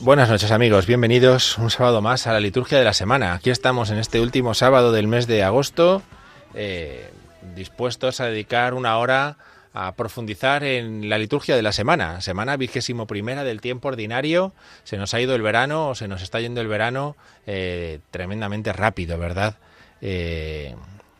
Buenas noches amigos, bienvenidos un sábado más a la liturgia de la semana. Aquí estamos en este último sábado del mes de agosto, eh, dispuestos a dedicar una hora a profundizar en la liturgia de la semana, semana vigésimo primera del tiempo ordinario. Se nos ha ido el verano, o se nos está yendo el verano eh, tremendamente rápido, ¿verdad? Eh,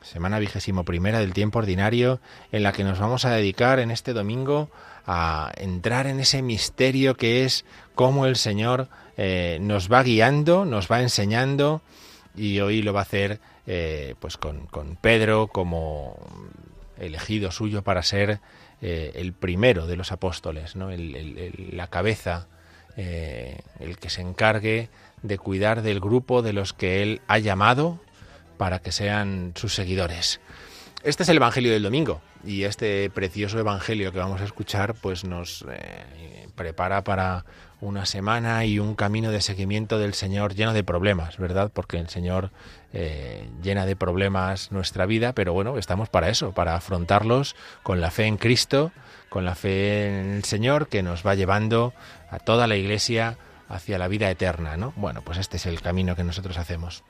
semana vigésimo primera del tiempo ordinario, en la que nos vamos a dedicar en este domingo a entrar en ese misterio que es cómo el Señor eh, nos va guiando, nos va enseñando, y hoy lo va a hacer eh, pues con, Pedro como elegido suyo para ser eh, el primero de los apóstoles, ¿no? La cabeza, el que se encargue de cuidar del grupo de los que él ha llamado para que sean sus seguidores. Este es el Evangelio del domingo y este precioso Evangelio que vamos a escuchar pues nos eh, prepara para una semana y un camino de seguimiento del Señor lleno de problemas, ¿verdad? Porque el Señor eh, llena de problemas nuestra vida, pero bueno, estamos para eso, para afrontarlos con la fe en Cristo, con la fe en el Señor que nos va llevando a toda la Iglesia hacia la vida eterna, ¿no? Bueno, pues este es el camino que nosotros hacemos.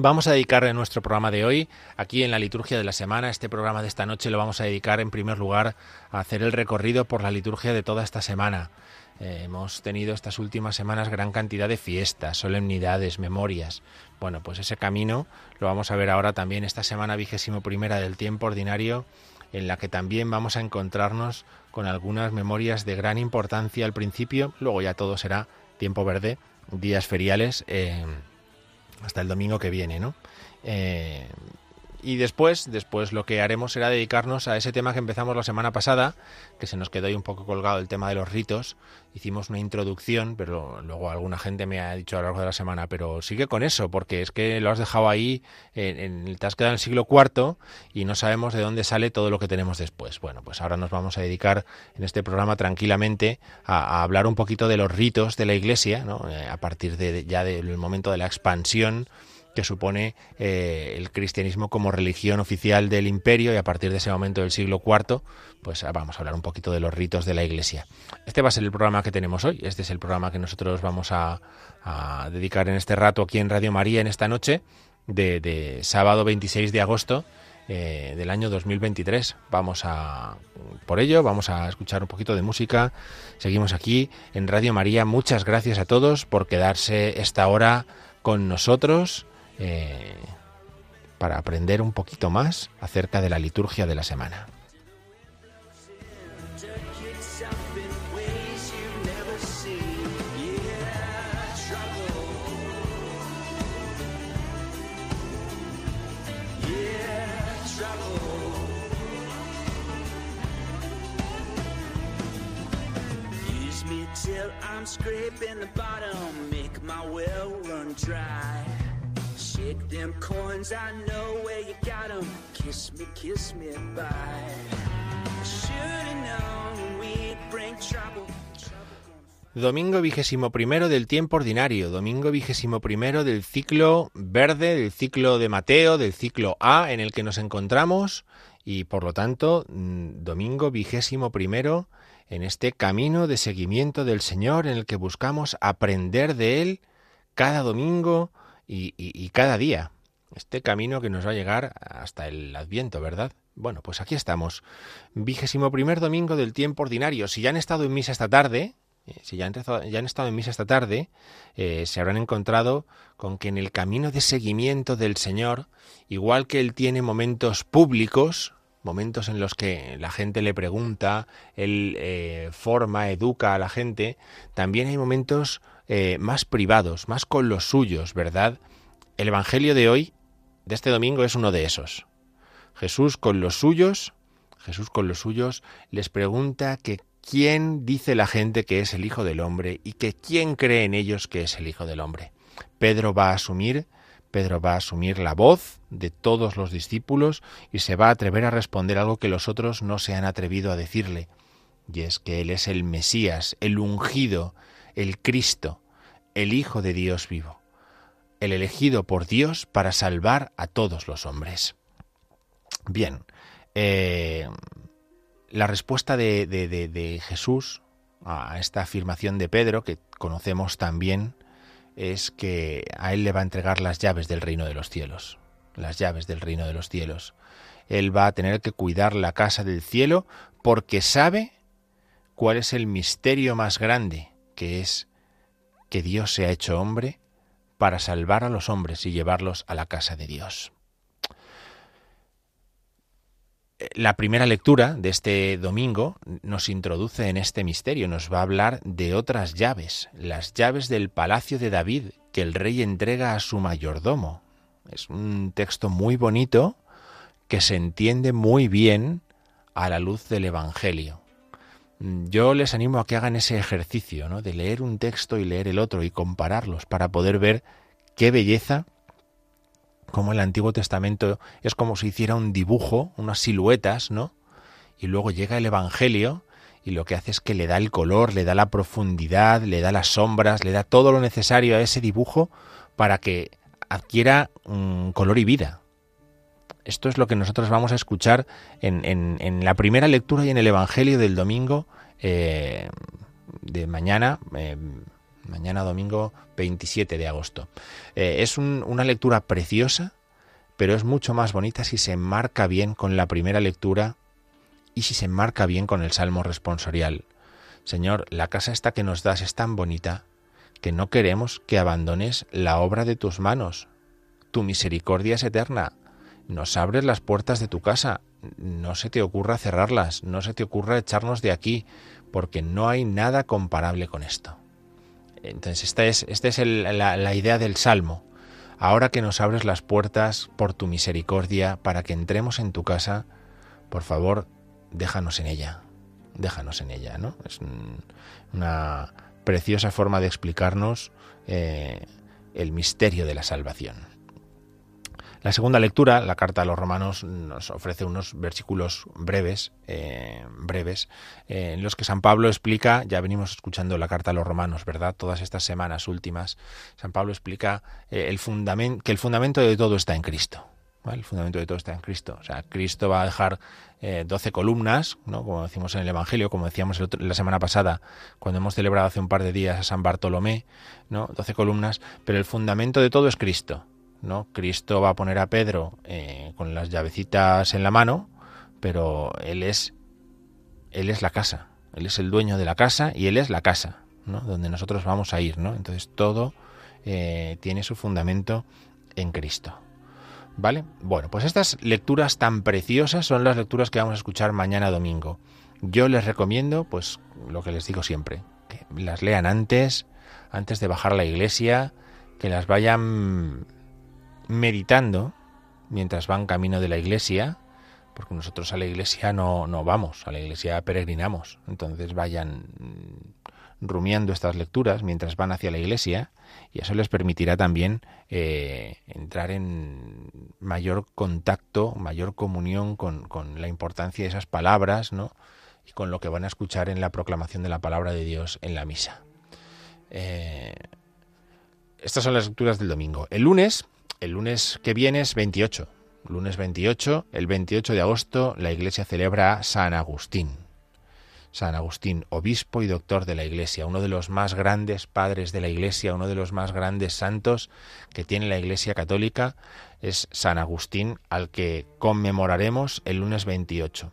Vamos a dedicar en nuestro programa de hoy, aquí en la liturgia de la semana, este programa de esta noche lo vamos a dedicar en primer lugar a hacer el recorrido por la liturgia de toda esta semana. Eh, hemos tenido estas últimas semanas gran cantidad de fiestas, solemnidades, memorias. Bueno, pues ese camino lo vamos a ver ahora también esta semana vigésimo primera del tiempo ordinario, en la que también vamos a encontrarnos con algunas memorias de gran importancia al principio, luego ya todo será tiempo verde, días feriales. eh, hasta el domingo que viene, ¿no? Eh, y después, después lo que haremos será dedicarnos a ese tema que empezamos la semana pasada, que se nos quedó ahí un poco colgado el tema de los ritos. Hicimos una introducción, pero luego alguna gente me ha dicho a lo largo de la semana, pero sigue con eso, porque es que lo has dejado ahí, en, en, te has quedado en el siglo IV y no sabemos de dónde sale todo lo que tenemos después. Bueno, pues ahora nos vamos a dedicar en este programa tranquilamente a, a hablar un poquito de los ritos de la Iglesia, ¿no? Eh, a partir de, ya del momento de la expansión que supone eh, el cristianismo como religión oficial del imperio y a partir de ese momento del siglo IV, pues ah, vamos a hablar un poquito de los ritos de la Iglesia. Este va a ser el programa que tenemos hoy, este es el programa que nosotros vamos a, a dedicar en este rato aquí en Radio María en esta noche de, sábado 26 de agosto eh, del año 2023. Vamos a, por ello, vamos a escuchar un poquito de música. Seguimos aquí en Radio María. Muchas gracias a todos por quedarse esta hora con nosotros eh, para aprender un poquito más acerca de la liturgia de la semana. Make my run dry. Domingo vigésimo primero del tiempo ordinario, domingo vigésimo primero del ciclo verde, del ciclo de Mateo, del ciclo A en el que nos encontramos. Y por lo tanto mm, domingo vigésimo primero en este camino de seguimiento del Señor en el que buscamos aprender de Él cada domingo y, y- y cada día. Este camino que nos va a llegar hasta el Adviento, ¿verdad? Bueno, pues aquí estamos. Vigésimo primer domingo del tiempo ordinario. Si ya han estado en misa esta tarde, eh, si ya han, estado, en misa esta tarde, eh, se habrán encontrado con que en el camino de seguimiento del Señor, igual que Él tiene momentos públicos, momentos en los que la gente le pregunta, Él eh, forma, educa a la gente, también hay momentos eh, más privados, más con los suyos, ¿verdad? El Evangelio de hoy, de este domingo, es uno de esos. Jesús con los suyos, Jesús con los suyos les pregunta que quién dice la gente que es el Hijo del Hombre y que quién cree en ellos que es el Hijo del Hombre. Pedro va a asumir, Pedro va a asumir la voz de todos los discípulos y se va a atrever a responder algo que los otros no se han atrevido a decirle, y es que él es el Mesías, el ungido, el Cristo, el Hijo de Dios vivo, el elegido por Dios para salvar a todos los hombres. Bien, eh, la respuesta de, de- Jesús a esta afirmación de Pedro, que conocemos también, es que a él le va a entregar las llaves del reino de los cielos, las llaves del reino de los cielos. Él va a tener que cuidar la casa del cielo porque sabe cuál es el misterio más grande, que es que Dios se ha hecho hombre para salvar a los hombres y llevarlos a la casa de Dios. La primera lectura de este domingo nos introduce en este misterio, nos va a hablar de otras llaves, las llaves del palacio de David que el rey entrega a su mayordomo. Es un texto muy bonito que se entiende muy bien a la luz del Evangelio. Yo les animo a que hagan ese ejercicio, ¿no? de leer un texto y leer el otro y compararlos para poder ver qué belleza como el Antiguo Testamento es como si hiciera un dibujo, unas siluetas, ¿no? Y luego llega el Evangelio y lo que hace es que le da el color, le da la profundidad, le da las sombras, le da todo lo necesario a ese dibujo para que adquiera mm, color y vida. Esto es lo que nosotros vamos a escuchar en, en- la primera lectura y en el Evangelio del domingo eh, de mañana, eh, mañana domingo 27 de agosto. Eh, es un- una lectura preciosa, pero es mucho más bonita si se enmarca bien con la primera lectura y si se enmarca bien con el Salmo responsorial. Señor, la casa esta que nos das es tan bonita que no queremos que abandones la obra de tus manos. Tu misericordia es eterna. Nos abres las puertas de tu casa. No se te ocurra cerrarlas, no se te ocurra echarnos de aquí, porque no hay nada comparable con esto. Entonces, esta es, esta es la, idea del Salmo. Ahora que nos abres las puertas por tu misericordia para que entremos en tu casa, por favor, déjanos en ella. Déjanos en ella, ¿no? Es un- una preciosa forma de explicarnos eh, el misterio de la salvación. La segunda lectura, la carta a los romanos, nos ofrece unos versículos breves, eh, breves, eh, en los que San Pablo explica, ya venimos escuchando la carta a los romanos, ¿verdad? Todas estas semanas últimas, San Pablo explica eh, que el fundamento de todo está en Cristo. El fundamento de todo está en Cristo. O sea, Cristo va a dejar 12 columnas, ¿no? como decimos en el Evangelio, como decíamos la semana pasada, cuando hemos celebrado hace un par de días a San Bartolomé, ¿no? 12 columnas, pero el fundamento de todo es Cristo. ¿No? Cristo va a poner a Pedro eh, con las llavecitas en la mano, pero él es él es la casa, él es el dueño de la casa y él es la casa, ¿no? Donde nosotros vamos a ir, ¿no? Entonces todo eh, tiene su fundamento en Cristo. ¿Vale? Bueno, pues estas lecturas tan preciosas son las lecturas que vamos a escuchar mañana domingo. Yo les recomiendo, pues, lo que les digo siempre, que las lean antes, antes de bajar a la iglesia, que las vayan meditando mientras van camino de la iglesia, porque nosotros a la iglesia no, no vamos, a la iglesia peregrinamos. Entonces vayan rumiando estas lecturas mientras van hacia la iglesia y eso les permitirá también eh, entrar en mayor contacto, mayor comunión con, con, la importancia de esas palabras, ¿no? Y con lo que van a escuchar en la proclamación de la palabra de Dios en la misa. Eh, estas son las lecturas del domingo. El lunes, el lunes que viene es 28. Lunes 28, el 28 de agosto, la iglesia celebra a San Agustín. San Agustín, obispo y doctor de la Iglesia, uno de los más grandes padres de la Iglesia, uno de los más grandes santos que tiene la Iglesia católica, es San Agustín, al que conmemoraremos el lunes 28.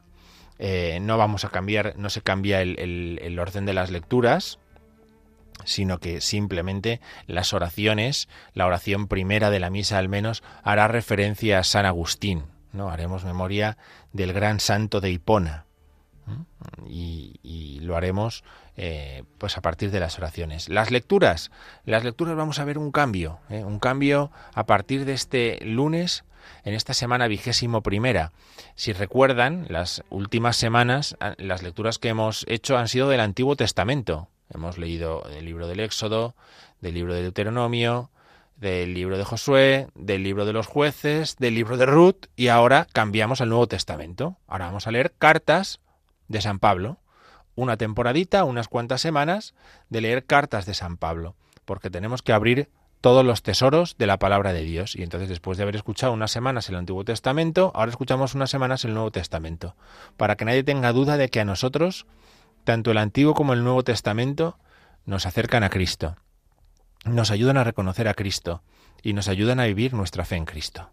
Eh, no vamos a cambiar, no se cambia el orden de las lecturas, sino que simplemente las oraciones, la oración primera de la misa al menos, hará referencia a San Agustín. ¿no? Haremos memoria del gran santo de Hipona. Y, lo haremos eh, pues a partir de las oraciones. Las lecturas, las lecturas vamos a ver un cambio, ¿eh? un cambio a partir de este lunes en esta semana vigésimo primera. Si recuerdan, las últimas semanas, las lecturas que hemos hecho han sido del Antiguo Testamento. Hemos leído el libro del Éxodo, del libro de Deuteronomio, del libro de Josué, del libro de los jueces, del libro de Ruth y ahora cambiamos al Nuevo Testamento. Ahora vamos a leer cartas de San Pablo. Una temporadita, unas cuantas semanas de leer cartas de San Pablo, porque tenemos que abrir todos los tesoros de la palabra de Dios. Y entonces, después de haber escuchado unas semanas el Antiguo Testamento, ahora escuchamos unas semanas el Nuevo Testamento, para que nadie tenga duda de que a nosotros tanto el Antiguo como el Nuevo Testamento nos acercan a Cristo, nos ayudan a reconocer a Cristo y nos ayudan a vivir nuestra fe en Cristo.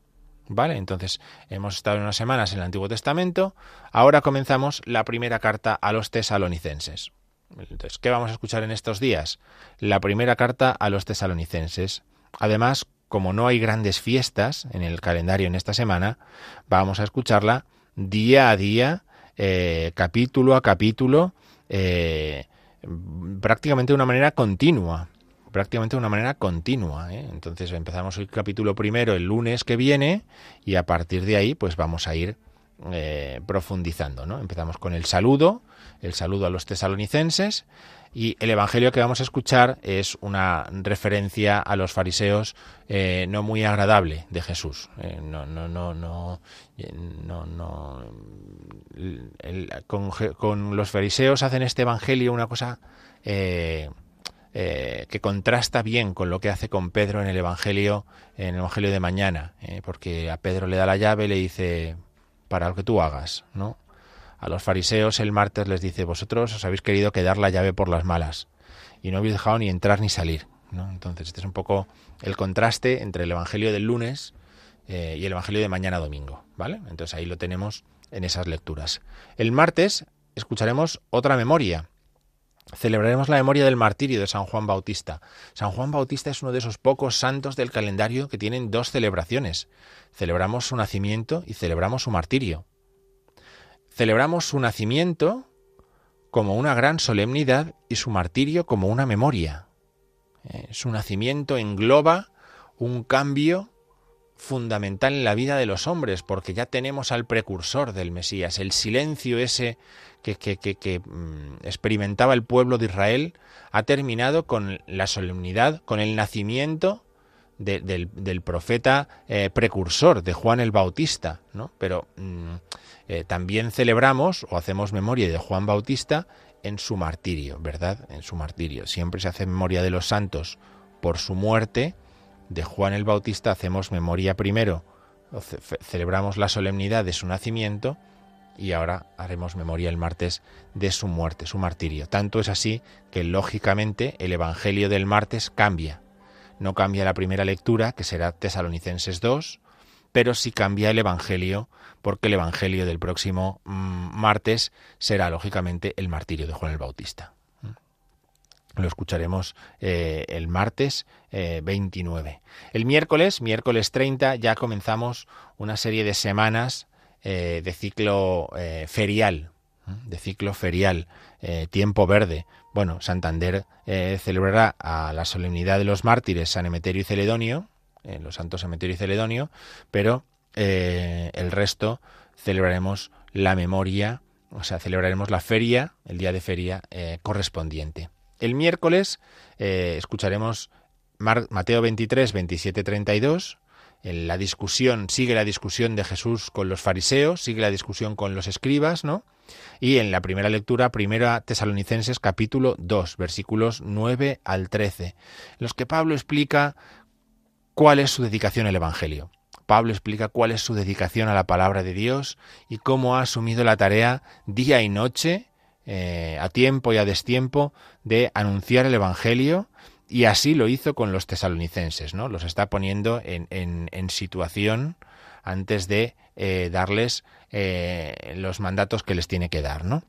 ¿Vale? Entonces, hemos estado unas semanas en el Antiguo Testamento, ahora comenzamos la primera carta a los tesalonicenses. Entonces, ¿qué vamos a escuchar en estos días? La primera carta a los tesalonicenses. Además, como no hay grandes fiestas en el calendario en esta semana, vamos a escucharla día a día, eh, capítulo a capítulo, eh, prácticamente de una manera continua prácticamente de una manera continua. ¿eh? Entonces empezamos el capítulo primero el lunes que viene y a partir de ahí pues vamos a ir eh, profundizando. ¿no? Empezamos con el saludo, el saludo a los tesalonicenses y el Evangelio que vamos a escuchar es una referencia a los fariseos eh, no muy agradable de Jesús. Eh, no, no, no, no, eh, no, no con, los fariseos hacen este Evangelio una cosa que contrasta bien con lo que hace con Pedro en el Evangelio, en el Evangelio de mañana, porque a Pedro le da la llave y le dice para lo que tú hagas, ¿no? A los fariseos el martes les dice, vosotros os habéis querido quedar la llave por las malas y no habéis dejado ni entrar ni salir. Entonces este es un poco el contraste entre el Evangelio del lunes eh, y el Evangelio de mañana domingo. ¿vale? Entonces ahí lo tenemos en esas lecturas. El martes escucharemos otra memoria. Celebraremos la memoria del martirio de San Juan Bautista. San Juan Bautista es uno de esos pocos santos del calendario que tienen dos celebraciones. Celebramos su nacimiento y celebramos su martirio. Celebramos su nacimiento como una gran solemnidad y su martirio como una memoria. Eh, su nacimiento engloba un cambio fundamental en la vida de los hombres, porque ya tenemos al precursor del Mesías. El silencio ese que, que, mm, experimentaba el pueblo de Israel ha terminado con la solemnidad, con el nacimiento del, profeta eh, precursor, de Juan el Bautista. ¿no? Pero mm, eh, también celebramos o hacemos memoria de Juan Bautista en su martirio, ¿verdad? En su martirio. Siempre se hace memoria de los santos por su muerte. De Juan el Bautista hacemos memoria primero, celebramos la solemnidad de su nacimiento y ahora haremos memoria el martes de su muerte, su martirio. Tanto es así que lógicamente el Evangelio del martes cambia. No cambia la primera lectura, que será Tesalonicenses 2, pero sí cambia el Evangelio, porque el Evangelio del próximo mm, martes será, lógicamente, el martirio de Juan el Bautista. Lo escucharemos eh, el martes 29. Eh, el miércoles, miércoles 30, ya comenzamos una serie de semanas eh, de ciclo ferial, de ciclo ferial, tiempo verde. Bueno, Santander celebrará a la solemnidad de los mártires San Emeterio y Celedonio, en los santos Emeterio y Celedonio, pero eh, el resto celebraremos la memoria, o sea, celebraremos la feria, el día de feria eh, correspondiente. El miércoles eh, escucharemos Mateo 23, 27, 32. En la discusión, sigue la discusión de Jesús con los fariseos, sigue la discusión con los escribas, ¿no? Y en la primera lectura, primera Tesalonicenses capítulo 2, versículos 9 al 13, en los que Pablo explica cuál es su dedicación al Evangelio. Pablo explica cuál es su dedicación a la palabra de Dios y cómo ha asumido la tarea día y noche, eh, a tiempo y a destiempo, de anunciar el Evangelio y así lo hizo con los tesalonicenses, ¿no? Los está poniendo en, en, situación antes de eh, darles eh, los mandatos que les tiene que dar, ¿no?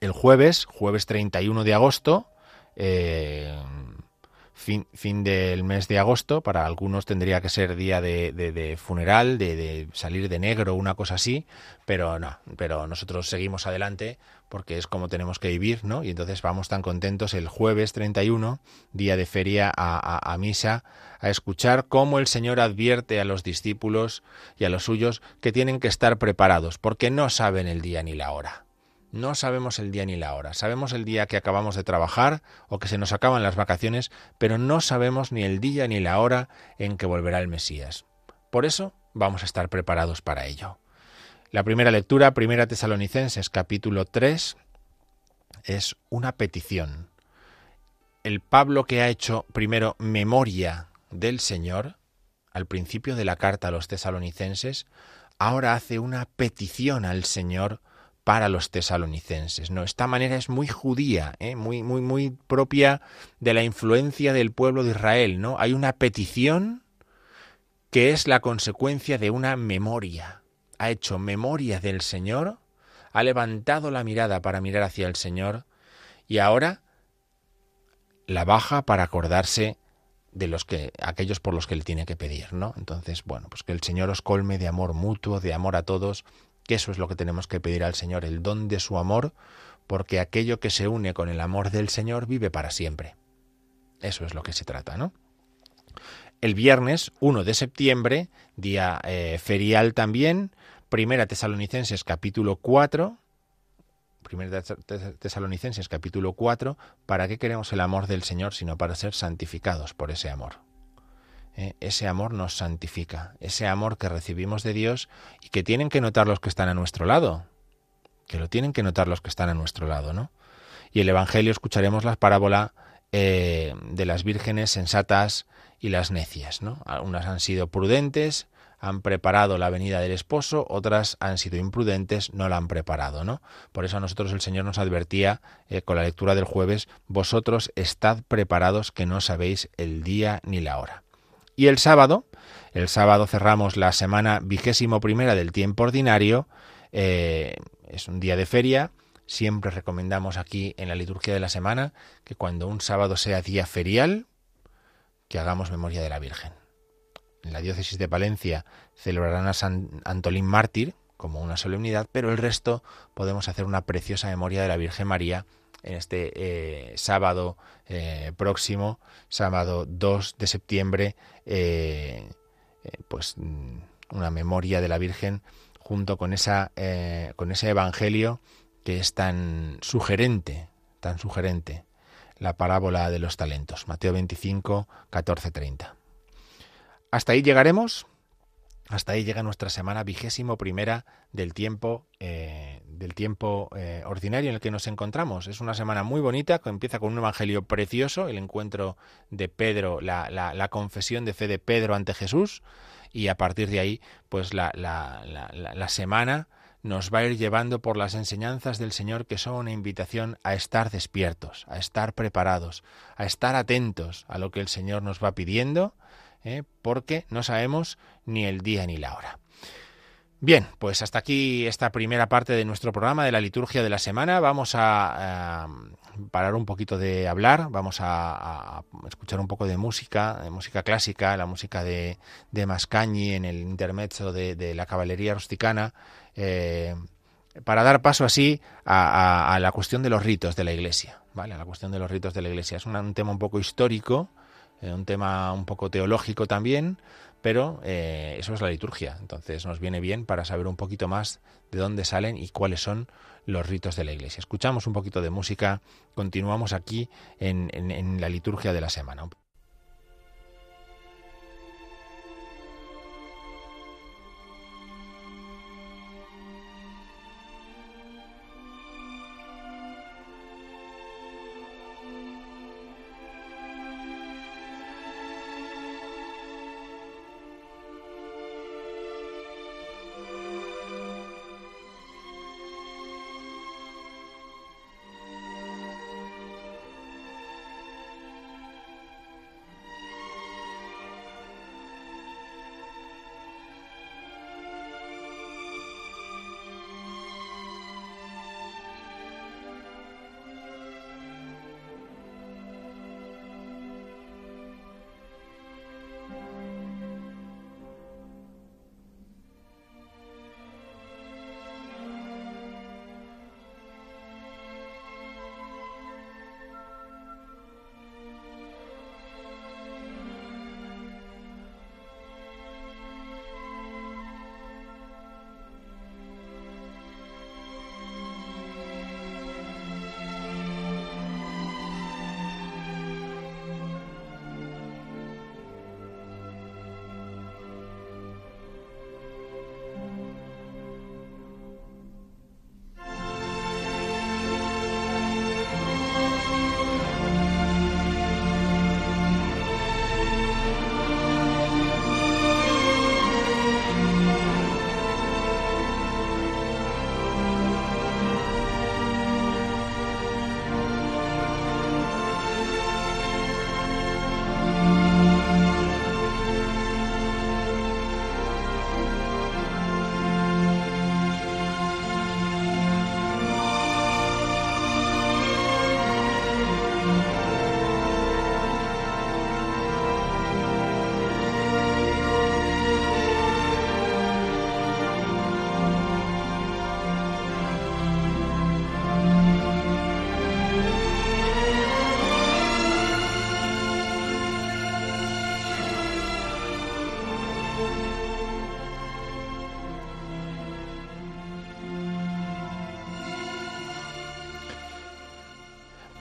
El jueves, jueves 31 de agosto, eh, fin, fin del mes de agosto, para algunos tendría que ser día de, funeral, de, salir de negro, una cosa así, pero no, pero nosotros seguimos adelante porque es como tenemos que vivir, ¿no? Y entonces vamos tan contentos el jueves 31, día de feria, a, a misa, a escuchar cómo el Señor advierte a los discípulos y a los suyos que tienen que estar preparados, porque no saben el día ni la hora. No sabemos el día ni la hora. Sabemos el día que acabamos de trabajar o que se nos acaban las vacaciones, pero no sabemos ni el día ni la hora en que volverá el Mesías. Por eso vamos a estar preparados para ello. La primera lectura, Primera Tesalonicenses capítulo 3, es una petición. El Pablo que ha hecho primero memoria del Señor, al principio de la carta a los tesalonicenses, ahora hace una petición al Señor para los tesalonicenses. No, esta manera es muy judía, ¿eh? muy, muy, muy propia de la influencia del pueblo de Israel. ¿no? Hay una petición que es la consecuencia de una memoria. Ha hecho memoria del Señor, ha levantado la mirada para mirar hacia el Señor y ahora la baja para acordarse de los que aquellos por los que él tiene que pedir, ¿no? Entonces, bueno, pues que el Señor os colme de amor mutuo, de amor a todos que eso es lo que tenemos que pedir al Señor, el don de su amor, porque aquello que se une con el amor del Señor vive para siempre. Eso es lo que se trata, ¿no? El viernes 1 de septiembre, día eh, ferial también, Primera Tesalonicenses capítulo 4, Primera Tesalonicenses capítulo 4, ¿para qué queremos el amor del Señor sino para ser santificados por ese amor? ¿Eh? ese amor nos santifica, ese amor que recibimos de Dios y que tienen que notar los que están a nuestro lado, que lo tienen que notar los que están a nuestro lado, ¿no? Y el Evangelio escucharemos la parábola eh, de las vírgenes sensatas y las necias, ¿no? Unas han sido prudentes, han preparado la venida del esposo, otras han sido imprudentes, no la han preparado, ¿no? Por eso a nosotros el Señor nos advertía eh, con la lectura del jueves, vosotros estad preparados que no sabéis el día ni la hora. Y el sábado, el sábado cerramos la semana vigésimo primera del tiempo ordinario, eh, es un día de feria, siempre recomendamos aquí en la liturgia de la semana que cuando un sábado sea día ferial, que hagamos memoria de la Virgen. En la diócesis de Palencia celebrarán a San Antolín mártir como una solemnidad, pero el resto podemos hacer una preciosa memoria de la Virgen María en este eh, sábado eh, próximo, sábado 2 de septiembre, eh, pues mm, una memoria de la Virgen junto con, esa, con ese Evangelio que es tan sugerente, tan sugerente, la parábola de los talentos, Mateo 25, 14, 30. Hasta ahí llegaremos. Hasta ahí llega nuestra semana vigésimo primera del tiempo, del tiempo eh, ordinario en el que nos encontramos. Es una semana muy bonita, que empieza con un evangelio precioso, el encuentro de Pedro, la, la, confesión de fe de Pedro ante Jesús, y a partir de ahí, pues la, la semana nos va a ir llevando por las enseñanzas del Señor que son una invitación a estar despiertos, a estar preparados, a estar atentos a lo que el Señor nos va pidiendo ¿eh? porque no sabemos ni el día ni la hora. Bien, pues hasta aquí esta primera parte de nuestro programa de la liturgia de la semana. Vamos a, parar un poquito de hablar, vamos a, escuchar un poco de música, de música clásica, la música de, de Mascagni en el intermezzo de, la caballería rusticana, eh, para dar paso así a, la cuestión de los ritos de la Iglesia. ¿vale? La cuestión de los ritos de la Iglesia. Es un tema un poco histórico, eh, un tema un poco teológico también, pero eh, eso es la liturgia. Entonces nos viene bien para saber un poquito más de dónde salen y cuáles son los ritos de la Iglesia. Escuchamos un poquito de música, continuamos aquí en, en la liturgia de la semana.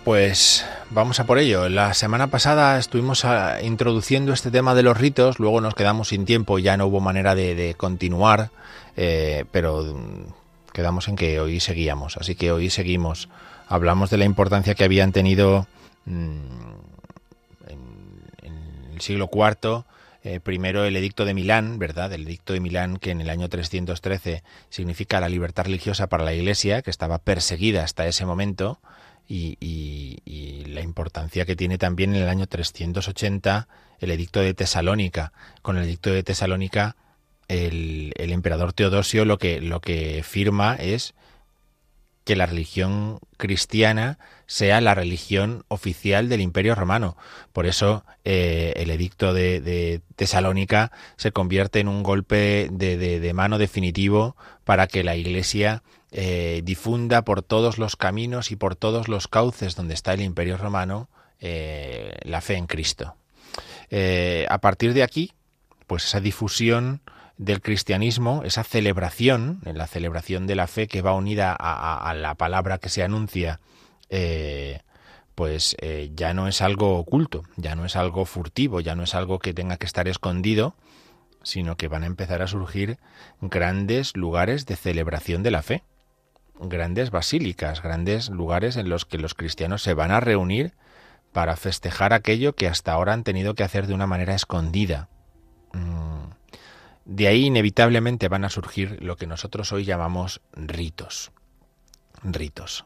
Pues vamos a por ello. La semana pasada estuvimos ah, introduciendo este tema de los ritos, luego nos quedamos sin tiempo, ya no hubo manera de, continuar, eh, pero mm, quedamos en que hoy seguíamos. Así que hoy seguimos. Hablamos de la importancia que habían tenido mm, en, el siglo IV. Eh, primero el edicto de Milán, ¿verdad? El edicto de Milán que en el año 313 significa la libertad religiosa para la Iglesia, que estaba perseguida hasta ese momento y, la importancia que tiene también en el año 380 el edicto de Tesalónica. Con el edicto de Tesalónica el, emperador Teodosio lo que, lo que firma es que la religión cristiana sea la religión oficial del Imperio Romano. Por eso eh, el edicto de, Tesalónica se convierte en un golpe de, de mano definitivo para que la Iglesia eh, difunda por todos los caminos y por todos los cauces donde está el imperio romano eh, la fe en Cristo. Eh, a partir de aquí, pues esa difusión del cristianismo, esa celebración, en la celebración de la fe que va unida a, la palabra que se anuncia, pues ya no es algo oculto, ya no es algo furtivo, ya no es algo que tenga que estar escondido, sino que van a empezar a surgir grandes lugares de celebración de la fe grandes basílicas, grandes lugares en los que los cristianos se van a reunir para festejar aquello que hasta ahora han tenido que hacer de una manera escondida. Mm. De ahí inevitablemente van a surgir lo que nosotros hoy llamamos ritos. Ritos.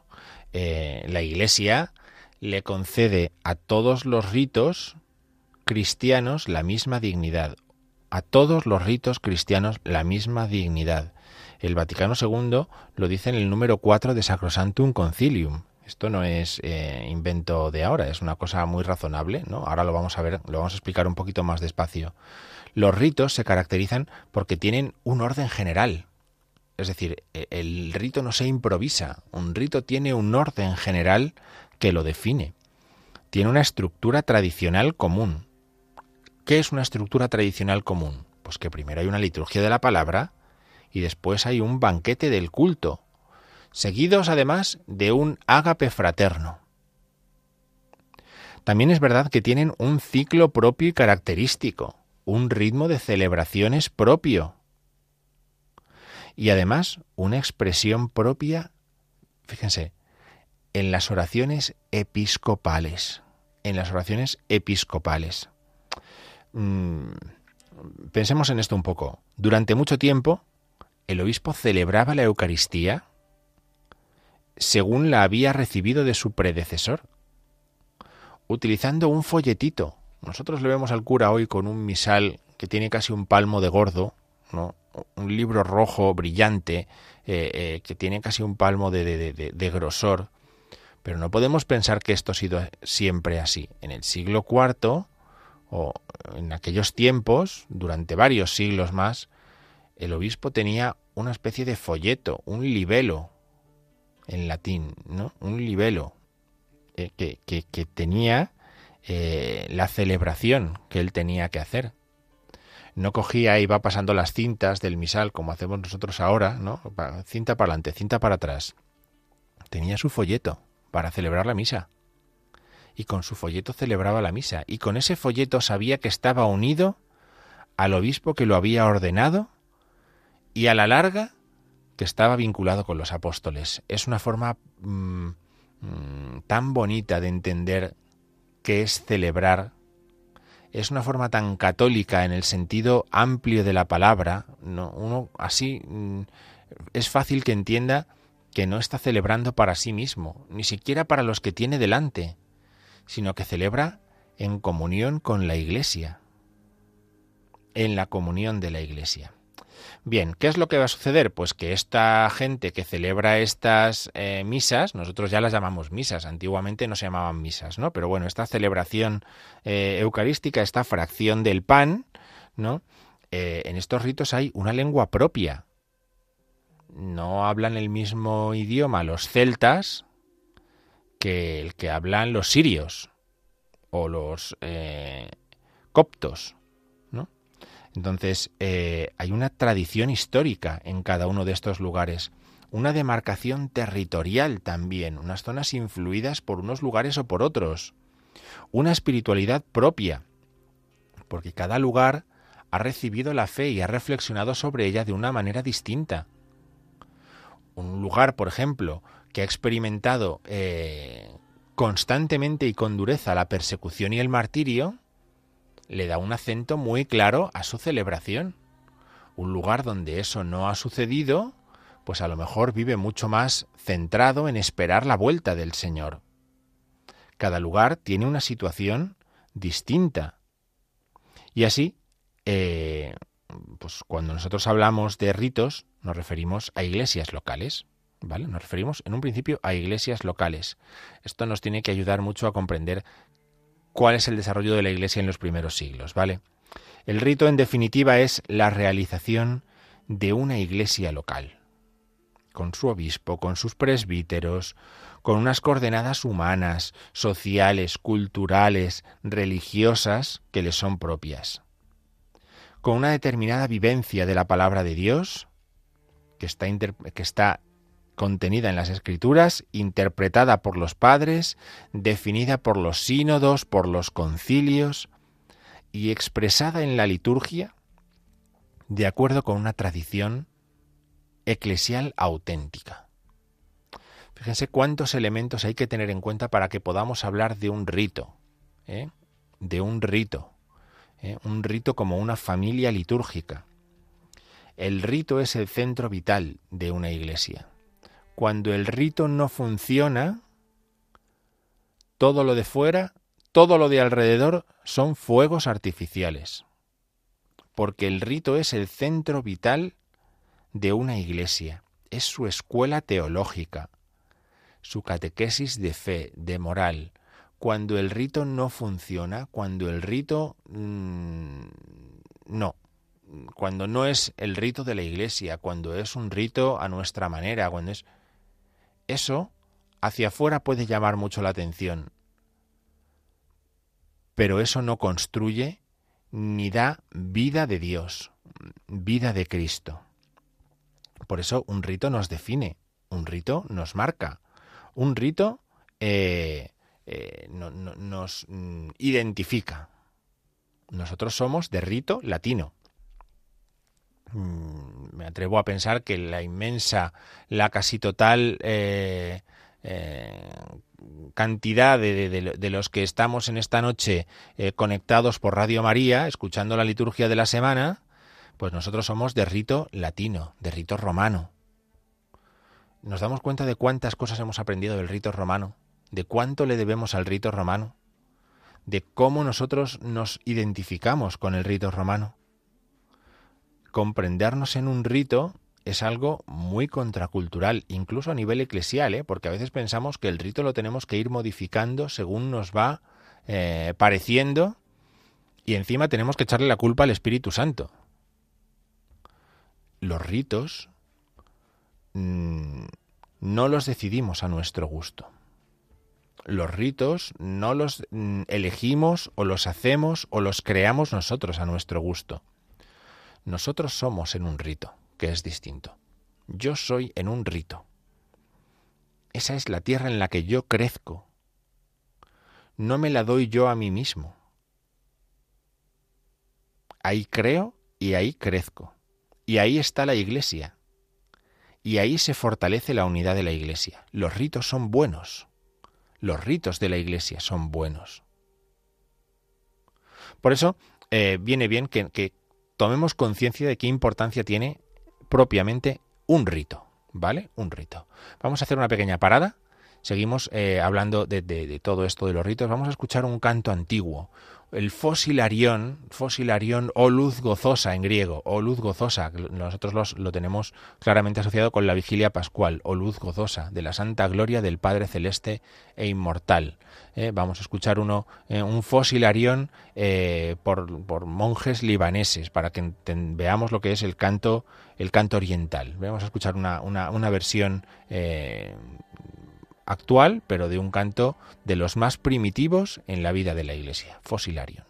Eh, la Iglesia le concede a todos los ritos cristianos la misma dignidad. A todos los ritos cristianos la misma dignidad. El Vaticano II lo dice en el número 4 de Sacrosantum Concilium. Esto no es eh, invento de ahora, es una cosa muy razonable, ¿no? Ahora lo vamos a ver, lo vamos a explicar un poquito más despacio. Los ritos se caracterizan porque tienen un orden general. Es decir, e, el rito no se improvisa, un rito tiene un orden general que lo define. Tiene una estructura tradicional común. ¿Qué es una estructura tradicional común? Pues que primero hay una liturgia de la palabra y después hay un banquete del culto, seguidos además de un ágape fraterno. También es verdad que tienen un ciclo propio y característico, un ritmo de celebraciones propio y además una expresión propia, fíjense, en las oraciones episcopales, en las oraciones episcopales. Mm, pensemos en esto un poco. Durante mucho tiempo, el obispo celebraba la Eucaristía según la había recibido de su predecesor, utilizando un folletito. Nosotros le vemos al cura hoy con un misal que tiene casi un palmo de gordo, ¿no? un libro rojo brillante eh, eh, que tiene casi un palmo de, de, grosor. Pero no podemos pensar que esto ha sido siempre así. En el siglo IV o en aquellos tiempos, durante varios siglos más, el obispo tenía una especie de folleto, un libelo, en latín, ¿no? Un libelo eh, que, que, tenía eh, la celebración que él tenía que hacer. No cogía y iba pasando las cintas del misal como hacemos nosotros ahora, ¿no? Cinta para adelante, cinta para atrás. Tenía su folleto para celebrar la misa. Y con su folleto celebraba la misa. Y con ese folleto sabía que estaba unido al obispo que lo había ordenado y a la larga que estaba vinculado con los apóstoles. Es una forma mm, mm, tan bonita de entender qué es celebrar. Es una forma tan católica en el sentido amplio de la palabra. ¿no? Uno así mm, es fácil que entienda que no está celebrando para sí mismo, ni siquiera para los que tiene delante, sino que celebra en comunión con la Iglesia, en la comunión de la Iglesia. Bien, ¿qué es lo que va a suceder? Pues que esta gente que celebra estas eh, misas, nosotros ya las llamamos misas, antiguamente no se llamaban misas, ¿no? Pero bueno, esta celebración eh, eucarística, esta fracción del pan, ¿no? Eh, en estos ritos hay una lengua propia. No hablan el mismo idioma los celtas que el que hablan los sirios o los coptos, entonces, eh, hay una tradición histórica en cada uno de estos lugares, una demarcación territorial también, unas zonas influidas por unos lugares o por otros, una espiritualidad propia, porque cada lugar ha recibido la fe y ha reflexionado sobre ella de una manera distinta. Un lugar, por ejemplo, que ha experimentado eh, constantemente y con dureza la persecución y el martirio, le da un acento muy claro a su celebración. Un lugar donde eso no ha sucedido, pues a lo mejor vive mucho más centrado en esperar la vuelta del Señor. Cada lugar tiene una situación distinta. Y así, eh, pues cuando nosotros hablamos de ritos, nos referimos a iglesias locales. ¿Vale? Nos referimos en un principio a iglesias locales. Esto nos tiene que ayudar mucho a comprender cuál es el desarrollo de la Iglesia en los primeros siglos, ¿vale? El rito, en definitiva, es la realización de una iglesia local, con su obispo, con sus presbíteros, con unas coordenadas humanas, sociales, culturales, religiosas que le son propias, con una determinada vivencia de la palabra de Dios, que está, que está contenida en las Escrituras, interpretada por los padres, definida por los sínodos, por los concilios y expresada en la liturgia de acuerdo con una tradición eclesial auténtica. Fíjense cuántos elementos hay que tener en cuenta para que podamos hablar de un rito, ¿eh? de un rito, ¿eh? un rito como una familia litúrgica. El rito es el centro vital de una iglesia cuando el rito no funciona, todo lo de fuera, todo lo de alrededor son fuegos artificiales. Porque el rito es el centro vital de una iglesia, es su escuela teológica, su catequesis de fe, de moral. Cuando el rito no funciona, cuando el rito mm, no, cuando no es el rito de la iglesia, cuando es un rito a nuestra manera, cuando es eso hacia afuera puede llamar mucho la atención, pero eso no construye ni da vida de Dios, vida de Cristo. Por eso un rito nos define, un rito nos marca, un rito eh, eh, nos mm, identifica. Nosotros somos de rito latino. Mm, me atrevo a pensar que la inmensa, la casi total eh, cantidad de, los que estamos en esta noche conectados por Radio María, escuchando la liturgia de la semana, pues nosotros somos de rito latino, de rito romano. Nos damos cuenta de cuántas cosas hemos aprendido del rito romano, de cuánto le debemos al rito romano, de cómo nosotros nos identificamos con el rito romano. Comprendernos en un rito es algo muy contracultural, incluso a nivel eclesial, ¿eh? porque a veces pensamos que el rito lo tenemos que ir modificando según nos va eh, pareciendo y encima tenemos que echarle la culpa al Espíritu Santo los ritos mm, no los decidimos a nuestro gusto. Los ritos no los mm, elegimos o los hacemos o los creamos nosotros a nuestro gusto. Nosotros somos en un rito, que es distinto. Yo soy en un rito. Esa es la tierra en la que yo crezco. No me la doy yo a mí mismo. Ahí creo y ahí crezco. Y ahí está la Iglesia. Y ahí se fortalece la unidad de la Iglesia. Los ritos son buenos. Los ritos de la Iglesia son buenos. Por eso eh, viene bien que, que tomemos conciencia de qué importancia tiene propiamente un rito. ¿Vale? Un rito. Vamos a hacer una pequeña parada. Seguimos eh, hablando de, de, todo esto de los ritos. Vamos a escuchar un canto antiguo, el fosilarión, fosilarión o luz gozosa en griego, o luz gozosa, nosotros lo tenemos claramente asociado con la vigilia pascual, o luz gozosa, de la santa gloria del Padre Celeste e Inmortal. Eh, vamos a escuchar uno, eh, un fosilarión eh, por, por, monjes libaneses, para que veamos lo que es el canto, el canto oriental. Vamos a escuchar una, una, una versión actual, pero de un canto de los más primitivos en la vida de la Iglesia, Fosilarion.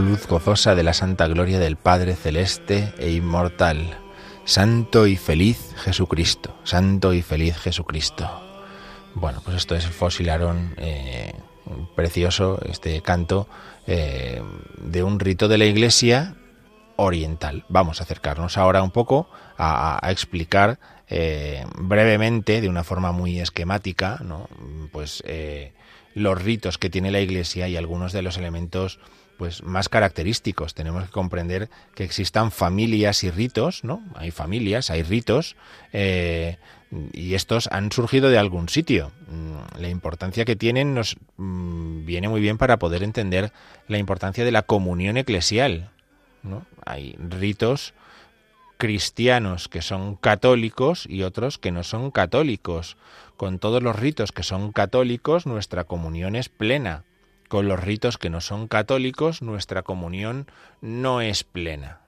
Luz gozosa de la santa gloria del Padre celeste e inmortal, santo y feliz Jesucristo, santo y feliz Jesucristo. Bueno, pues esto es el fósilarón eh, precioso, este canto eh, de un rito de la Iglesia oriental. Vamos a acercarnos ahora un poco a, explicar eh, brevemente, de una forma muy esquemática, ¿no? pues los ritos que tiene la Iglesia y algunos de los elementos pues más característicos. Tenemos que comprender que existan familias y ritos, ¿no? Hay familias, hay ritos, eh, y estos han surgido de algún sitio. Mm, la importancia que tienen nos mm, viene muy bien para poder entender la importancia de la comunión eclesial. ¿no? Hay ritos cristianos que son católicos y otros que no son católicos. Con todos los ritos que son católicos, nuestra comunión es plena. Con los ritos que no son católicos, nuestra comunión no es plena.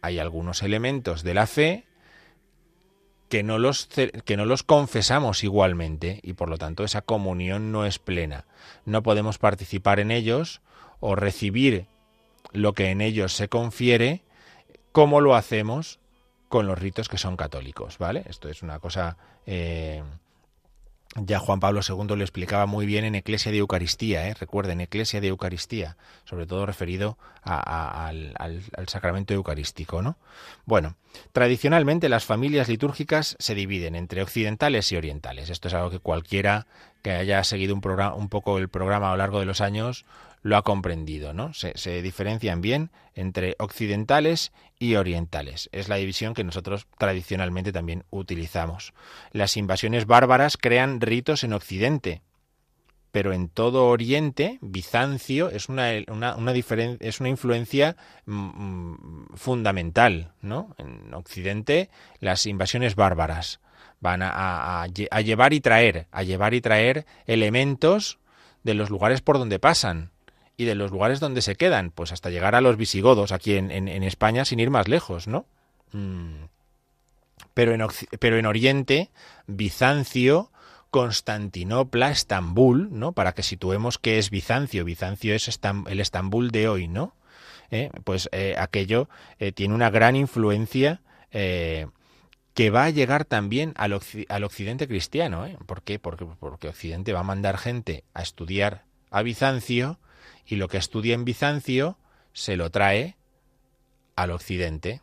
Hay algunos elementos de la fe que no los, que no los confesamos igualmente y por lo tanto esa comunión no es plena. No podemos participar en ellos o recibir lo que en ellos se confiere como lo hacemos con los ritos que son católicos, ¿vale? Esto es una cosa eh, ya Juan Pablo II lo explicaba muy bien en Eclesia de Eucaristía, ¿eh? recuerden, Eclesia de Eucaristía, sobre todo referido al, sacramento eucarístico. ¿no? Bueno, tradicionalmente las familias litúrgicas se dividen entre occidentales y orientales. Esto es algo que cualquiera que haya seguido un, poco el programa a lo largo de los años lo ha comprendido, ¿no? Se, diferencian bien entre occidentales y orientales. Es la división que nosotros tradicionalmente también utilizamos. Las invasiones bárbaras crean ritos en Occidente, pero en todo Oriente, Bizancio es una, es una influencia mm, mm, fundamental, ¿no? En Occidente, las invasiones bárbaras van a, llevar y traer, a llevar y traer elementos de los lugares por donde pasan y de los lugares donde se quedan, pues hasta llegar a los visigodos aquí en, en, España sin ir más lejos, ¿no? Mm. Pero, en, pero en Oriente, Bizancio, Constantinopla, Estambul, ¿no? Para que situemos qué es Bizancio. Bizancio es el Estambul de hoy, ¿no? ¿Eh? Pues eh, aquello eh, tiene una gran influencia que va a llegar también al, al occidente cristiano. ¿Por qué? Porque, porque Occidente va a mandar gente a estudiar a Bizancio y lo que estudia en Bizancio se lo trae al occidente,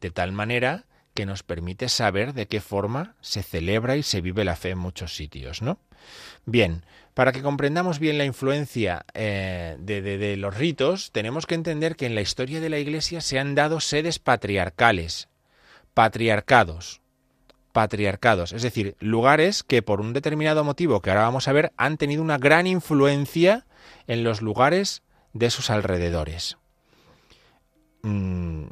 de tal manera que nos permite saber de qué forma se celebra y se vive la fe en muchos sitios, ¿no? Bien, para que comprendamos bien la influencia eh, de, de, los ritos, tenemos que entender que en la historia de la Iglesia se han dado sedes patriarcales, patriarcados, patriarcados, es decir, lugares que por un determinado motivo que ahora vamos a ver han tenido una gran influencia en los lugares de sus alrededores. Mm,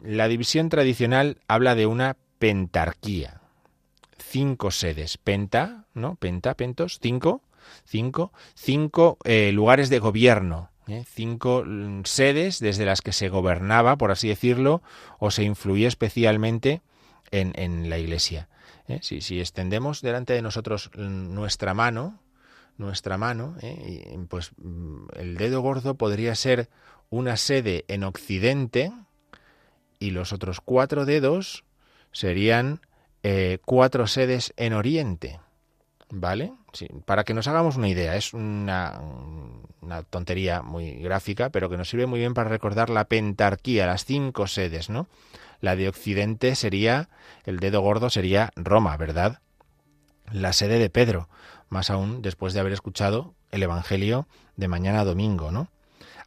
la división tradicional habla de una pentarquía. Cinco sedes. Penta, ¿no? Penta, pentos, cinco. Cinco. Cinco eh, lugares de gobierno. ¿eh? Cinco mm, sedes desde las que se gobernaba, por así decirlo, o se influía especialmente en, la iglesia. ¿eh? Si, si extendemos delante de nosotros nuestra mano, nuestra mano, ¿eh? pues mm, el dedo gordo podría ser una sede en Occidente y los otros cuatro dedos serían eh, cuatro sedes en Oriente. ¿Vale? Sí, para que nos hagamos una idea, es una, una, tontería muy gráfica, pero que nos sirve muy bien para recordar la pentarquía, las cinco sedes, ¿no? La de Occidente sería, el dedo gordo sería Roma, ¿verdad? La sede de Pedro más aún después de haber escuchado el Evangelio de mañana domingo, ¿no?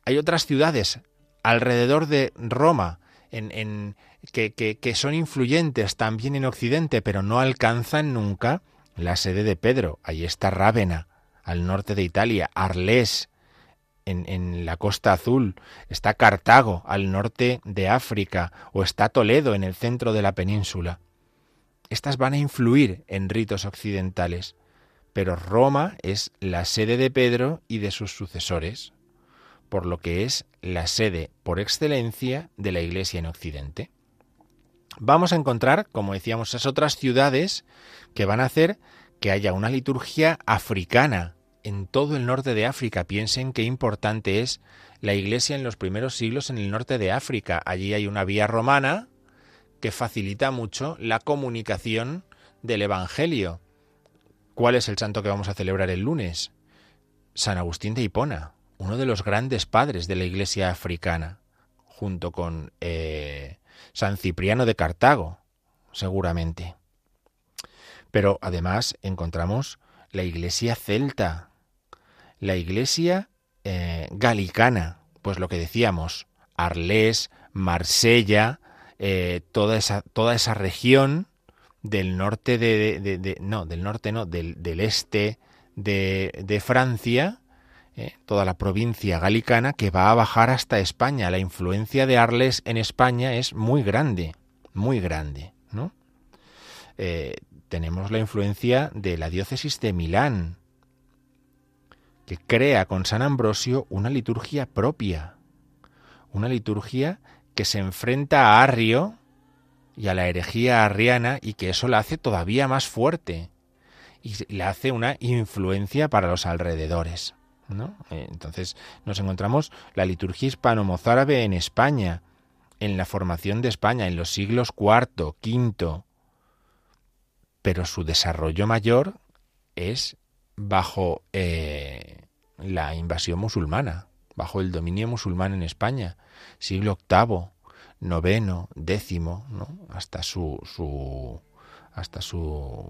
Hay otras ciudades alrededor de Roma en, en que, que, son influyentes también en Occidente, pero no alcanzan nunca la sede de Pedro. Ahí está Rávena, al norte de Italia, Arles, en, la costa azul, está Cartago, al norte de África, o está Toledo, en el centro de la península. Estas van a influir en ritos occidentales, pero Roma es la sede de Pedro y de sus sucesores, por lo que es la sede por excelencia de la Iglesia en Occidente. Vamos a encontrar, como decíamos, esas otras ciudades que van a hacer que haya una liturgia africana en todo el norte de África. Piensen qué importante es la Iglesia en los primeros siglos en el norte de África. Allí hay una vía romana que facilita mucho la comunicación del Evangelio. ¿Cuál es el santo que vamos a celebrar el lunes? San Agustín de Hipona, uno de los grandes padres de la Iglesia africana, junto con eh, San Cipriano de Cartago, seguramente. Pero además encontramos la iglesia celta, la iglesia eh, galicana, pues lo que decíamos, Arlés, Marsella, eh, toda, esa, toda esa región del norte de, no, del norte no, del, del este de, Francia, eh, toda la provincia galicana que va a bajar hasta España. La influencia de Arles en España es muy grande, muy grande, ¿no? tenemos la influencia de la diócesis de Milán, que crea con San Ambrosio una liturgia propia, una liturgia que se enfrenta a Arrio y a la herejía arriana y que eso la hace todavía más fuerte y le hace una influencia para los alrededores. ¿no? Eh, entonces nos encontramos la liturgia hispano-mozárabe en España, en la formación de España en los siglos IV, V, pero su desarrollo mayor es bajo eh, la invasión musulmana, bajo el dominio musulmán en España, siglo VIII, noveno, décimo, ¿no? hasta su, su hasta su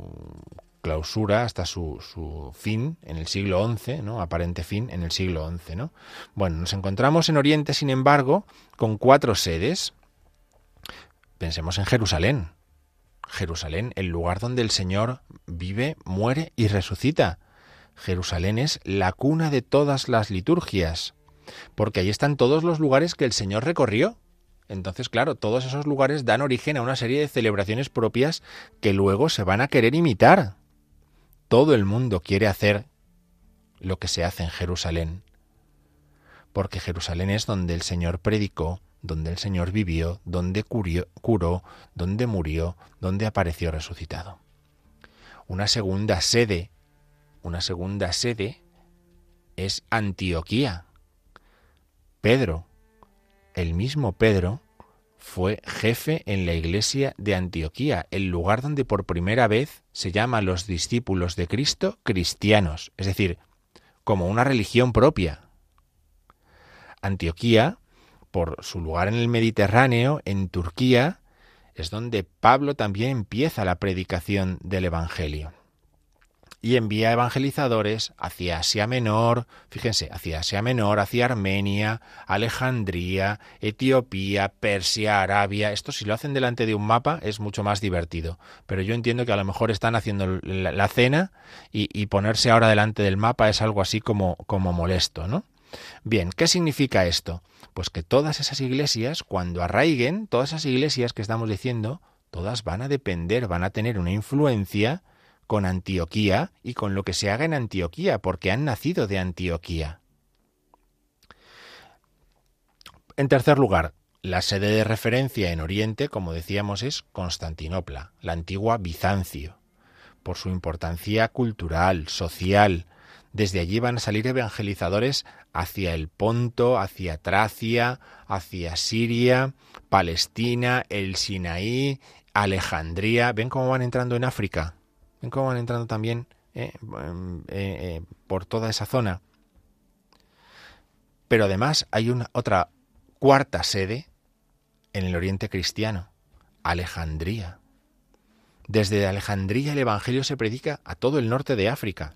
clausura, hasta su, su, fin en el siglo XI, ¿no? aparente fin en el siglo XI. ¿no? Bueno, nos encontramos en Oriente, sin embargo, con cuatro sedes. Pensemos en Jerusalén, Jerusalén, el lugar donde el Señor vive, muere y resucita. Jerusalén es la cuna de todas las liturgias, porque ahí están todos los lugares que el Señor recorrió. Entonces, claro, todos esos lugares dan origen a una serie de celebraciones propias que luego se van a querer imitar. Todo el mundo quiere hacer lo que se hace en Jerusalén, porque Jerusalén es donde el Señor predicó, donde el Señor vivió, donde curó, donde murió, donde apareció resucitado. Una segunda sede, una segunda sede es Antioquía. Pedro, el mismo Pedro, fue jefe en la iglesia de Antioquía, el lugar donde por primera vez se llama a los discípulos de Cristo cristianos, es decir, como una religión propia. Antioquía por su lugar en el Mediterráneo, en Turquía, es donde Pablo también empieza la predicación del Evangelio. Y envía evangelizadores hacia Asia Menor, fíjense, hacia Asia Menor, hacia Armenia, Alejandría, Etiopía, Persia, Arabia. Esto si lo hacen delante de un mapa es mucho más divertido. Pero yo entiendo que a lo mejor están haciendo la, cena y, ponerse ahora delante del mapa es algo así como, como molesto, ¿no? Bien, ¿qué significa esto? Pues que todas esas iglesias, cuando arraiguen, todas esas iglesias que estamos diciendo, todas van a depender, van a tener una influencia con Antioquía y con lo que se haga en Antioquía, porque han nacido de Antioquía. En tercer lugar, la sede de referencia en Oriente, como decíamos, es Constantinopla, la antigua Bizancio, por su importancia cultural, social, desde allí van a salir evangelizadores hacia el Ponto, hacia Tracia, hacia Siria, Palestina, el Sinaí, Alejandría. ¿Ven cómo van entrando en África? ¿Ven cómo van entrando también eh, eh, eh, por toda esa zona? Pero además hay una otra cuarta sede en el Oriente Cristiano, Alejandría. Desde Alejandría el Evangelio se predica a todo el norte de África.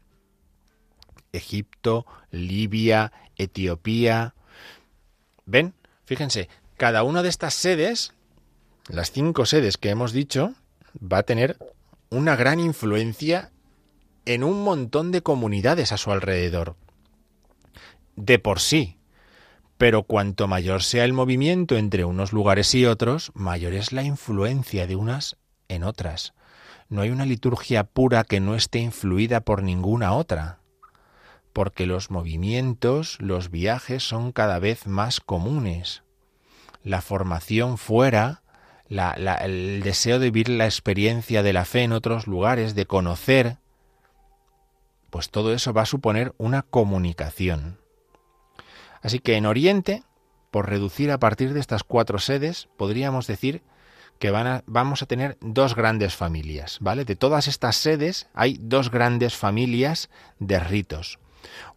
Egipto, Libia, Etiopía. ¿Ven? Fíjense, cada una de estas sedes, las cinco sedes que hemos dicho, va a tener una gran influencia en un montón de comunidades a su alrededor. De por sí. Pero cuanto mayor sea el movimiento entre unos lugares y otros, mayor es la influencia de unas en otras. No hay una liturgia pura que no esté influida por ninguna otra porque los movimientos, los viajes son cada vez más comunes. La formación fuera, el deseo de vivir la experiencia de la fe en otros lugares, de conocer, pues todo eso va a suponer una comunicación. Así que en Oriente, por reducir a partir de estas cuatro sedes, podríamos decir que van vamos a tener dos grandes familias, ¿vale? De todas estas sedes hay dos grandes familias de ritos.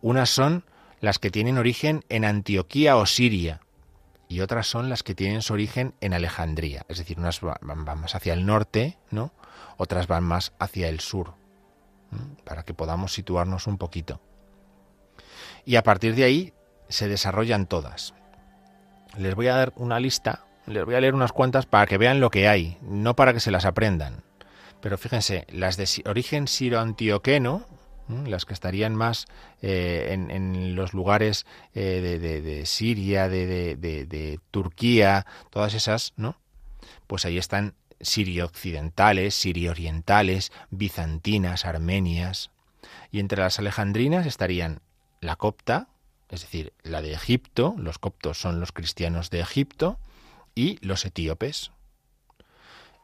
Unas son las que tienen origen en Antioquía o Siria, y otras son las que tienen su origen en Alejandría, es decir, unas van más hacia el norte, ¿no? Otras van más hacia el sur, para que podamos situarnos un poquito. Y a partir de ahí se desarrollan todas. Les voy a dar una lista, les voy a leer unas cuantas para que vean lo que hay, no para que se las aprendan. Pero fíjense, las de origen siro-antioqueno, las que estarían más eh, en, los lugares eh, de, Siria, de, Turquía, todas esas, ¿no? Pues ahí están sirio-occidentales, sirio-orientales, bizantinas, armenias. Y entre las alejandrinas estarían la copta, es decir, la de Egipto, los coptos son los cristianos de Egipto, y los etíopes.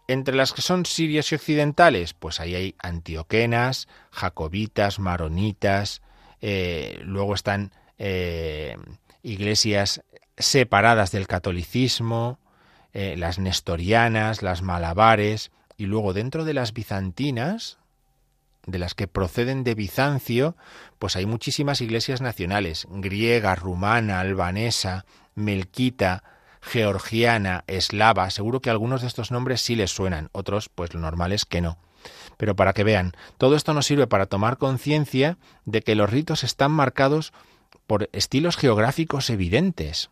Entre las que son sirias y occidentales, pues ahí hay antioquenas, jacobitas, maronitas, eh, luego están eh, iglesias separadas del catolicismo, eh, las nestorianas, las malabares, y luego dentro de las bizantinas, de las que proceden de Bizancio, pues hay muchísimas iglesias nacionales, griega, rumana, albanesa, melquita, georgiana, eslava, seguro que algunos de estos nombres sí les suenan, otros pues lo normal es que no. Pero para que vean, todo esto nos sirve para tomar conciencia de que los ritos están marcados por estilos geográficos evidentes.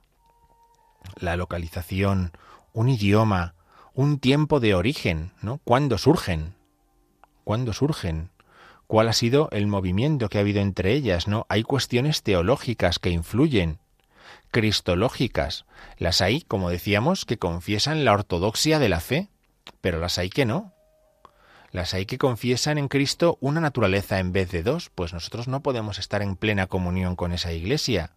La localización, un idioma, un tiempo de origen, ¿no? ¿Cuándo surgen? ¿Cuándo surgen? ¿Cuál ha sido el movimiento que ha habido entre ellas, no? Hay cuestiones teológicas que influyen cristológicas. Las hay, como decíamos, que confiesan la ortodoxia de la fe, pero las hay que no. Las hay que confiesan en Cristo una naturaleza en vez de dos, pues nosotros no podemos estar en plena comunión con esa iglesia.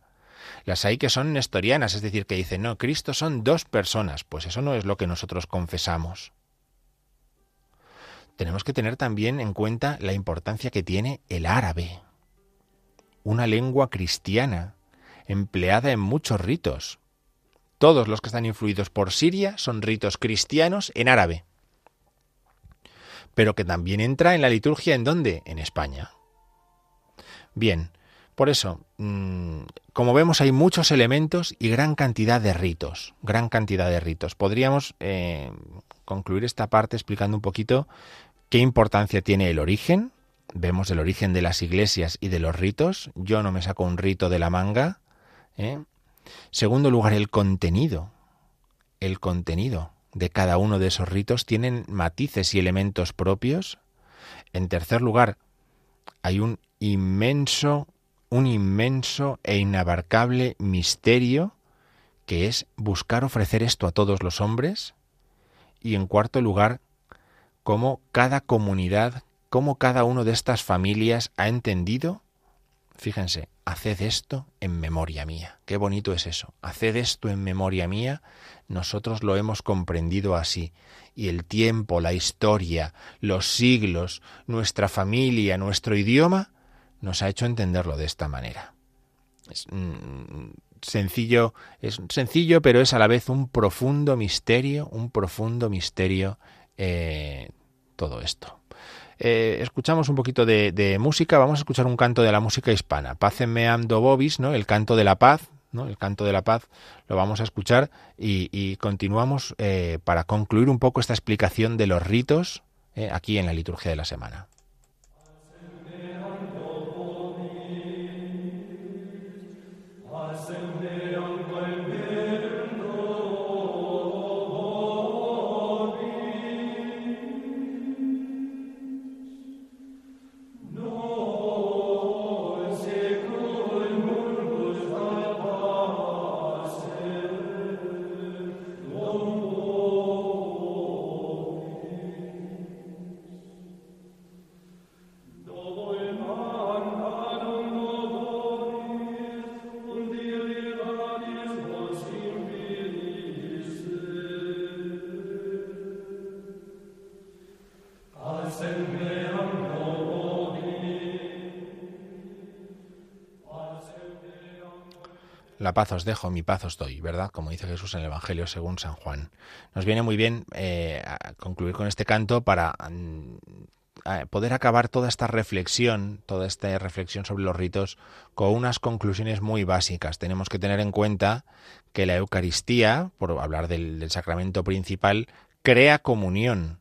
Las hay que son nestorianas, es decir, que dicen, no, Cristo son dos personas, pues eso no es lo que nosotros confesamos. Tenemos que tener también en cuenta la importancia que tiene el árabe, una lengua cristiana, empleada en muchos ritos. Todos los que están influidos por Siria son ritos cristianos en árabe. Pero que también entra en la liturgia en dónde? En España. Bien, por eso, mm, como vemos, hay muchos elementos y gran cantidad de ritos. Gran cantidad de ritos. Podríamos eh, concluir esta parte explicando un poquito qué importancia tiene el origen. Vemos el origen de las iglesias y de los ritos. Yo no me saco un rito de la manga. ¿Eh? Segundo lugar, el contenido. El contenido de cada uno de esos ritos tienen matices y elementos propios. En tercer lugar, hay un inmenso, un inmenso e inabarcable misterio que es buscar ofrecer esto a todos los hombres. Y en cuarto lugar, cómo cada comunidad, cómo cada uno de estas familias ha entendido Fíjense, haced esto en memoria mía. Qué bonito es eso. Haced esto en memoria mía. Nosotros lo hemos comprendido así. Y el tiempo, la historia, los siglos, nuestra familia, nuestro idioma, nos ha hecho entenderlo de esta manera. Es mm, sencillo, es sencillo, pero es a la vez un profundo misterio, un profundo misterio eh, todo esto. Eh, escuchamos un poquito de, música, vamos a escuchar un canto de la música hispana, Pacem ando bobis, ¿no? el canto de la paz, ¿no? el canto de la paz, lo vamos a escuchar y, continuamos eh, para concluir un poco esta explicación de los ritos eh, aquí en la liturgia de la semana. Paz os dejo, mi paz os doy, ¿verdad? Como dice Jesús en el Evangelio según San Juan. Nos viene muy bien eh, concluir con este canto para mm, poder acabar toda esta reflexión, toda esta reflexión sobre los ritos, con unas conclusiones muy básicas. Tenemos que tener en cuenta que la Eucaristía, por hablar del sacramento principal, crea comunión,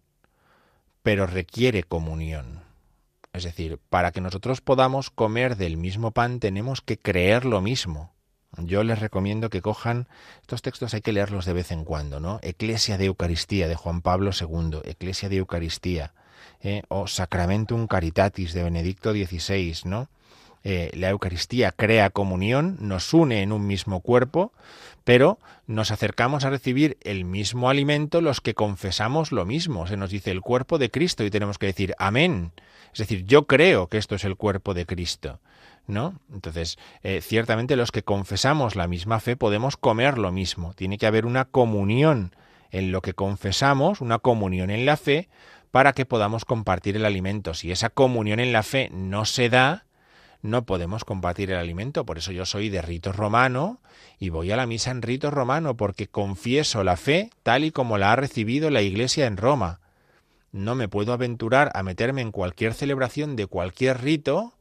pero requiere comunión. Es decir, para que nosotros podamos comer del mismo pan tenemos que creer lo mismo. Yo les recomiendo que cojan estos textos, hay que leerlos de vez en cuando, ¿no? Eclesia de Eucaristía de Juan Pablo II, Eclesia de Eucaristía, ¿eh? o Sacramentum Caritatis de Benedicto XVI, ¿no? Eh, la Eucaristía crea comunión, nos une en un mismo cuerpo, pero nos acercamos a recibir el mismo alimento los que confesamos lo mismo. Se nos dice el cuerpo de Cristo y tenemos que decir amén. Es decir, yo creo que esto es el cuerpo de Cristo. ¿No? Entonces, eh, ciertamente los que confesamos la misma fe podemos comer lo mismo. Tiene que haber una comunión en lo que confesamos, una comunión en la fe, para que podamos compartir el alimento. Si esa comunión en la fe no se da, no podemos compartir el alimento. Por eso yo soy de rito romano y voy a la misa en rito romano porque confieso la fe tal y como la ha recibido la Iglesia en Roma. No me puedo aventurar a meterme en cualquier celebración de cualquier rito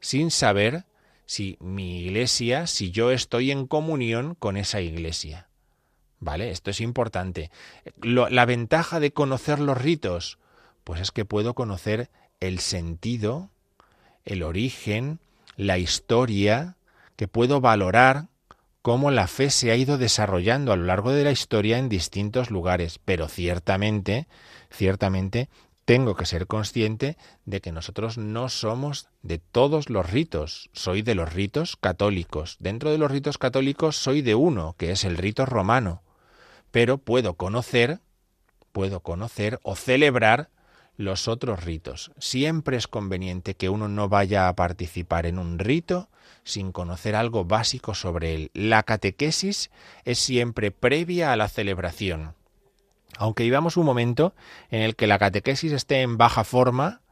sin saber si mi iglesia, si yo estoy en comunión con esa iglesia. ¿Vale? Esto es importante. la ventaja de conocer los ritos, pues es que puedo conocer el sentido el origen, la historia, que puedo valorar cómo la fe se ha ido desarrollando a lo largo de la historia en distintos lugares, pero ciertamente, ciertamente tengo que ser consciente de que nosotros no somos de todos los ritos, soy de los ritos católicos. Dentro de los ritos católicos soy de uno, que es el rito romano, pero puedo conocer, puedo conocer o celebrar los otros ritos. Siempre es conveniente que uno no vaya a participar en un rito sin conocer algo básico sobre él. La catequesis es siempre previa a la celebración. Aunque vivamos un momento en el que la catequesis esté en baja forma,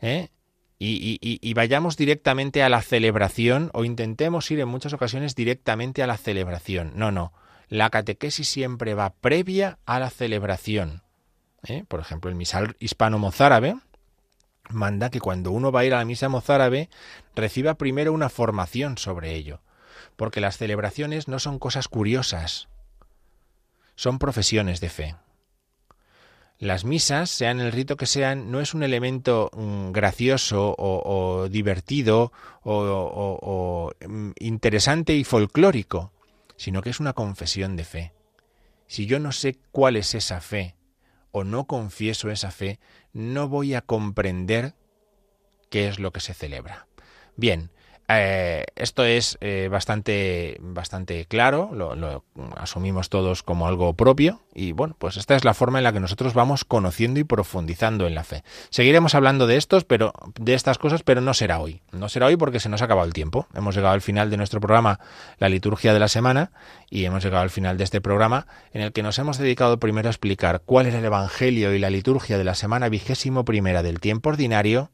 ¿eh? y, vayamos directamente a la celebración o intentemos ir en muchas ocasiones directamente a la celebración. No, no. La catequesis siempre va previa a la celebración. ¿eh? por ejemplo, el misal hispano-mozárabe, manda que cuando uno va a ir a la misa mozárabe reciba primero una formación sobre ello, porque las celebraciones no son cosas curiosas, son profesiones de fe. Las misas, sean el rito que sean, no es un elemento mm, gracioso o, divertido o, mm, interesante y folclórico, sino que es una confesión de fe. Si yo no sé cuál es esa fe, o no confieso esa fe, no voy a comprender qué es lo que se celebra. Bien, eh, esto es eh, bastante, bastante claro, lo, asumimos todos como algo propio y bueno, pues esta es la forma en la que nosotros vamos conociendo y profundizando en la fe. Seguiremos hablando de estos, pero de estas cosas, pero no será hoy. No será hoy porque se nos ha acabado el tiempo. Hemos llegado al final de nuestro programa, la liturgia de la semana, y hemos llegado al final de este programa en el que nos hemos dedicado primero a explicar cuál era el Evangelio y la liturgia de la semana vigésimo primera del tiempo ordinario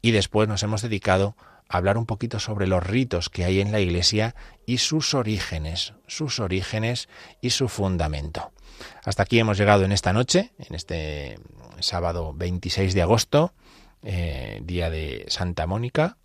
y después nos hemos dedicado a hablar un poquito sobre los ritos que hay en la Iglesia y sus orígenes, sus orígenes y su fundamento. Hasta aquí hemos llegado en esta noche, en este sábado 26 de agosto, eh, día de Santa Mónica,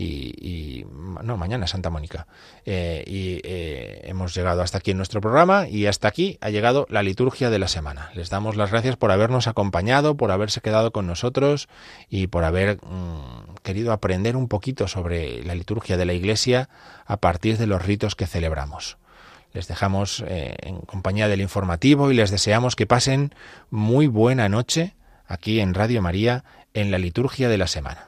y, no, mañana Santa Mónica. Eh, y eh, hemos llegado hasta aquí en nuestro programa y hasta aquí ha llegado la liturgia de la semana. Les damos las gracias por habernos acompañado, por haberse quedado con nosotros y por haber mm, querido aprender un poquito sobre la liturgia de la Iglesia a partir de los ritos que celebramos. Les dejamos eh, en compañía del informativo y les deseamos que pasen muy buena noche aquí en Radio María en la liturgia de la semana.